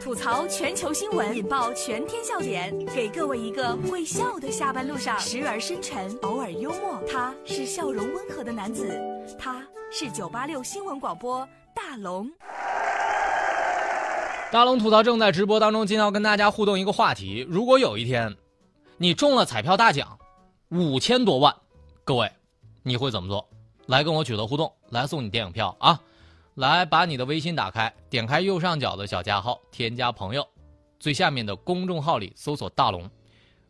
吐槽全球新闻，引爆全天笑点，给各位一个会笑的下班路上，时而深沉，偶尔幽默。他是笑容温和的男子，他是九八六新闻广播大龙。大龙吐槽正在直播当中，今天要跟大家互动一个话题：如果有一天你中了彩票大奖五千多万，各位你会怎么做？来跟我取得互动，来送你电影票啊！来把你的微信打开，点开右上角的小加号，添加朋友，最下面的公众号里搜索大龙，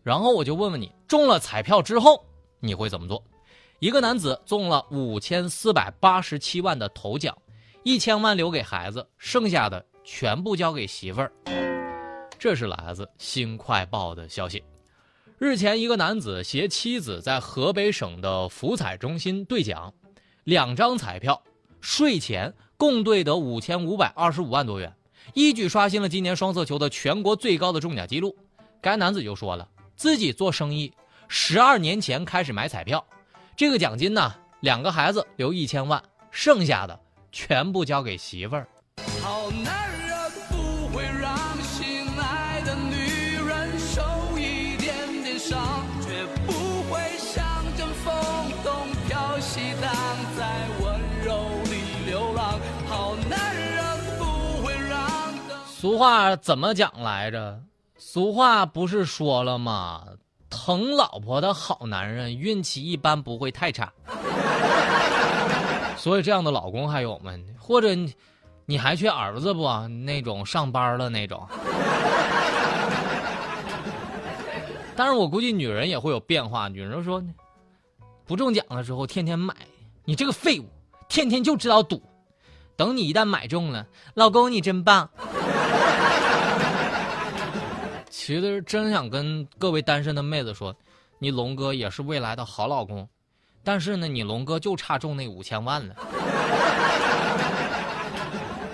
然后我就问问你，中了彩票之后你会怎么做？一个男子中了五千四百八十七万的头奖，一千万留给孩子，剩下的。全部交给媳妇儿，这是来自《新快报》的消息。日前，一个男子携妻子在河北省的福彩中心兑奖，两张彩票，税前共兑得五千五百二十五万多元，一举刷新了今年双色球的全国最高的中奖记录。该男子就说了，自己做生意十二年前开始买彩票，这个奖金呢，两个孩子留一千万，剩下的全部交给媳妇儿。好男俗话怎么讲来着？俗话不是说了吗？疼老婆的好男人运气一般不会太差。所以这样的老公还有吗？或者你还缺儿子不？那种上班了那种。但是我估计女人也会有变化。女人说，不中奖的时候天天买，你这个废物，天天就知道赌。等你一旦买中了，老公你真棒。其实真想跟各位单身的妹子说，你龙哥也是未来的好老公，但是呢，你龙哥就差中那五千万了。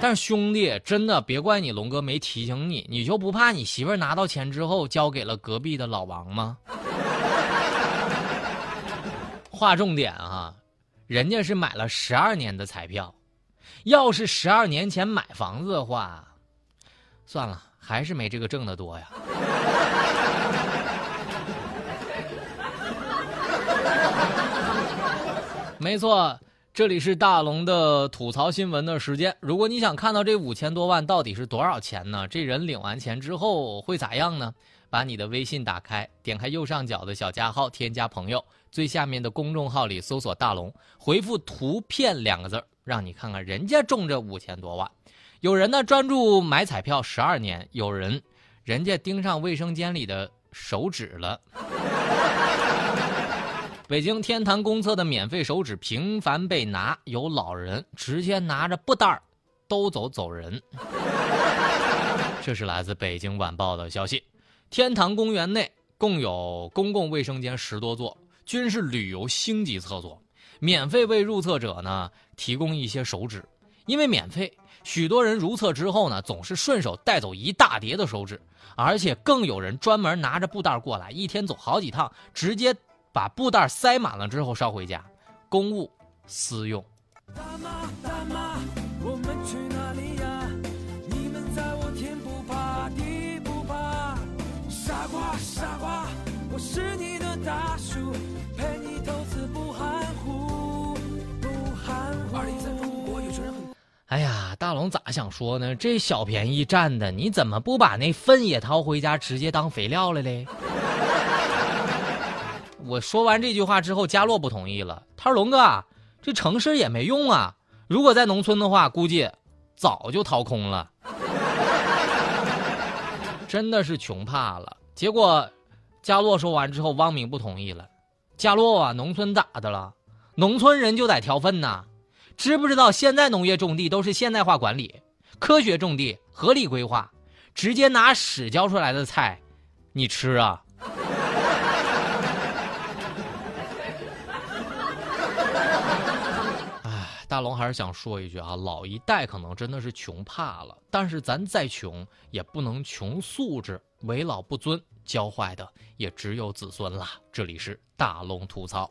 但是兄弟，真的别怪你龙哥没提醒你，你就不怕你媳妇拿到钱之后交给了隔壁的老王吗？划重点啊，人家是买了十二年的彩票。要是十二年前买房子的话，算了，还是没这个挣的多呀。没错，这里是大龙的吐槽新闻的时间。如果你想看到这五千多万到底是多少钱呢？这人领完钱之后会咋样呢？把你的微信打开，点开右上角的小加号，添加朋友，最下面的公众号里搜索大龙，回复图片两个字。让你看看人家中这五千多万，有人呢专注买彩票十二年，有人人家盯上卫生间里的手纸了。北京天坛公厕的免费手纸频繁被拿，有老人直接拿着布袋儿兜走走人。这是来自北京晚报的消息。天坛公园内共有公共卫生间十多座，均是旅游星级厕所。免费为入厕者呢提供一些手纸，因为免费，许多人如厕之后呢总是顺手带走一大叠的手纸，而且更有人专门拿着布袋过来，一天走好几趟，直接把布袋塞满了之后捎回家，公务私用。大妈大妈，龙咋想说呢？这小便宜占的，你怎么不把那粪也掏回家，直接当肥料了嘞？我说完这句话之后，佳洛不同意了。他说：“龙哥，这城市也没用啊。如果在农村的话，估计早就掏空了。真的是穷怕了。”结果，佳洛说完之后，汪明不同意了。佳洛啊，农村咋的了？农村人就得挑粪呐。知不知道现在农业种地都是现代化管理，科学种地，合理规划，直接拿屎浇出来的菜，你吃啊？哎，大龙还是想说一句啊，老一代可能真的是穷怕了，但是咱再穷也不能穷素质，为老不尊，教坏的也只有子孙了。这里是大龙吐槽。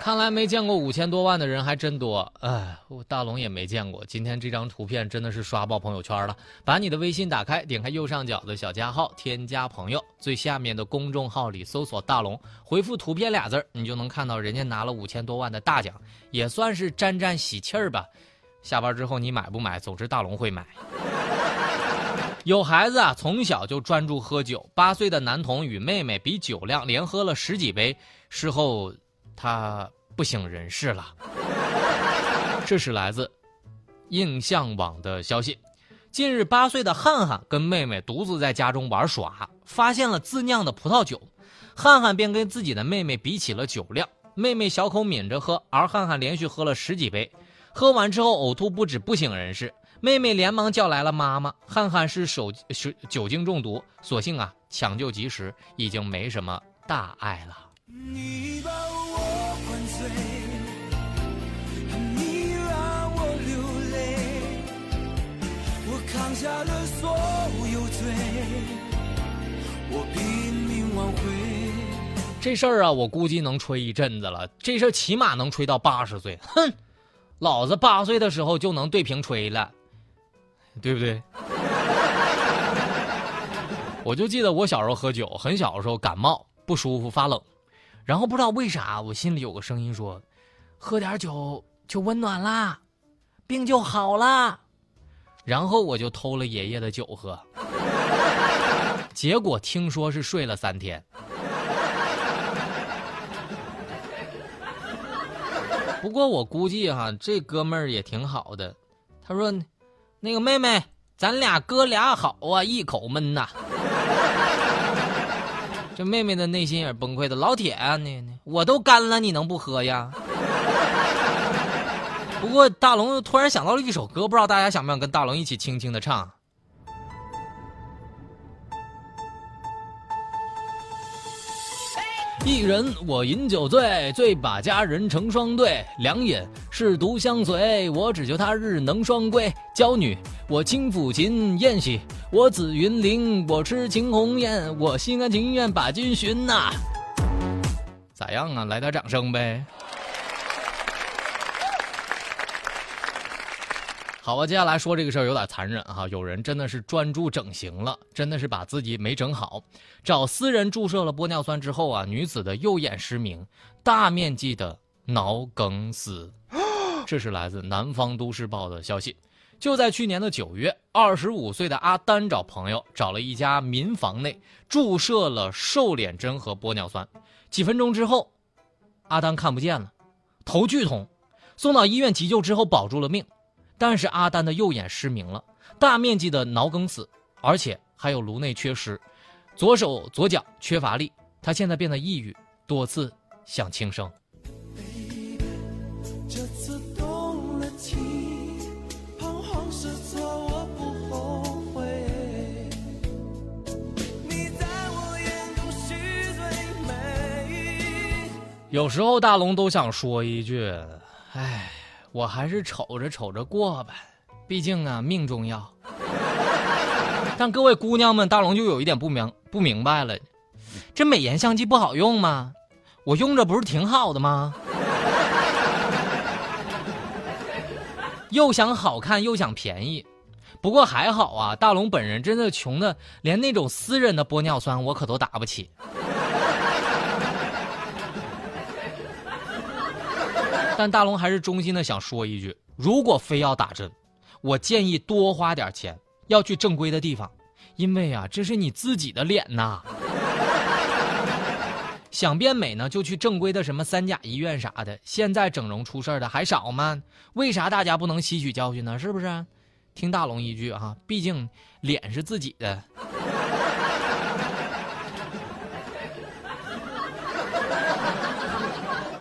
看来没见过五千多万的人还真多，哎，我大龙也没见过。今天这张图片真的是刷爆朋友圈了。把你的微信打开，点开右上角的小加号，添加朋友，最下面的公众号里搜索“大龙”，回复“图片”俩字你就能看到人家拿了五千多万的大奖，也算是沾沾喜气儿吧。下班之后你买不买？总之大龙会买。有孩子啊，从小就专注喝酒。八岁的男童与妹妹比酒量，连喝了十几杯，事后。他不省人事了。这是来自印象网的消息。近日，八岁的汉汉跟妹妹独自在家中玩耍，发现了自酿的葡萄酒，汉汉便跟自己的妹妹比起了酒量。妹妹小口抿着喝，而汉汉连续喝了十几杯，喝完之后呕吐不止，不省人事。妹妹连忙叫来了妈妈。汉汉是手是酒精中毒，所幸啊抢救及时，已经没什么大碍了。你把我灌醉，你让我流泪，我扛下了所有罪，我拼命挽回。这事儿啊，我估计能吹一阵子了。这事儿起码能吹到八十岁。哼，老子八岁的时候就能对瓶吹了，对不对？我就记得我小时候喝酒，很小的时候感冒不舒服发冷。然后不知道为啥，我心里有个声音说：“喝点酒就温暖啦，病就好啦。”然后我就偷了爷爷的酒喝，结果听说是睡了三天。不过我估计哈，这哥们儿也挺好的。他说：“那个妹妹，咱俩哥俩好啊，一口闷呐。”这妹妹的内心也崩溃的。老铁啊，你我都干了，你能不喝呀？不过大龙突然想到了一首歌，不知道大家想不想跟大龙一起轻轻的唱？一人我饮酒醉，醉把佳人成双对。两饮是独相随，我只求他日能双归。娇女，我轻抚琴宴兮。我紫云林，我痴情红颜，我心甘情愿把君寻呐。咋样啊？来点掌声呗。好吧，接下来说这个事儿有点残忍哈，有人真的是专注整形了，真的是把自己没整好，找私人注射了玻尿酸之后啊，女子的右眼失明，大面积的脑梗死。这是来自南方都市报的消息。就在去年的九月，二十五岁的阿丹找朋友找了一家民房内注射了瘦脸针和玻尿酸。几分钟之后，阿丹看不见了，头剧痛，送到医院急救之后保住了命。但是阿丹的右眼失明了，大面积的脑梗死，而且还有颅内缺失，左手左脚缺乏力。他现在变得抑郁，多次想轻生。有时候大龙都想说一句：“哎，我还是瞅着瞅着过吧，毕竟啊命重要。”但各位姑娘们，大龙就有一点不明不明白了，这美颜相机不好用吗？我用着不是挺好的吗？又想好看又想便宜，不过还好啊，大龙本人真的穷的连那种私人的玻尿酸我可都打不起。但大龙还是衷心的想说一句：如果非要打针，我建议多花点钱，要去正规的地方，因为啊，这是你自己的脸呐。想变美呢，就去正规的什么三甲医院啥的。现在整容出事的还少吗？为啥大家不能吸取教训呢？是不是？听大龙一句啊，毕竟脸是自己的。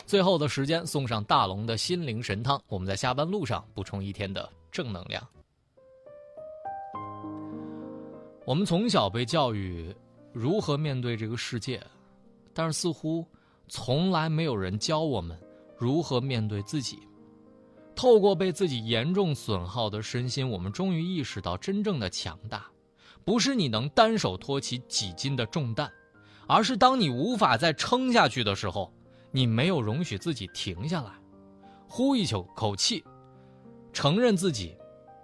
最后的时间送上大龙的心灵神汤，我们在下班路上补充一天的正能量。我们从小被教育如何面对这个世界，但是似乎从来没有人教我们如何面对自己。透过被自己严重损耗的身心，我们终于意识到，真正的强大，不是你能单手托起几斤的重担，而是当你无法再撑下去的时候，你没有容许自己停下来，呼一口口气，承认自己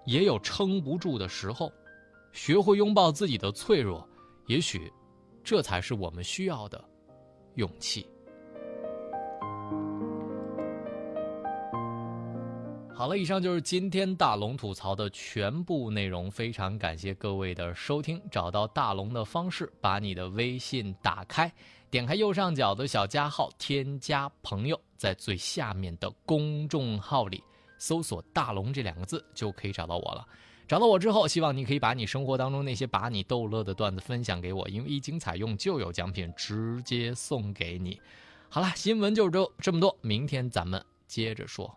也有撑不住的时候，学会拥抱自己的脆弱，也许，这才是我们需要的勇气。好了，以上就是今天大龙吐槽的全部内容。非常感谢各位的收听。找到大龙的方式，把你的微信打开，点开右上角的小加号，添加朋友，在最下面的公众号里搜索“大龙”这两个字，就可以找到我了。找到我之后，希望你可以把你生活当中那些把你逗乐的段子分享给我，因为一经采用就有奖品直接送给你。好了，新闻就是这这么多，明天咱们接着说。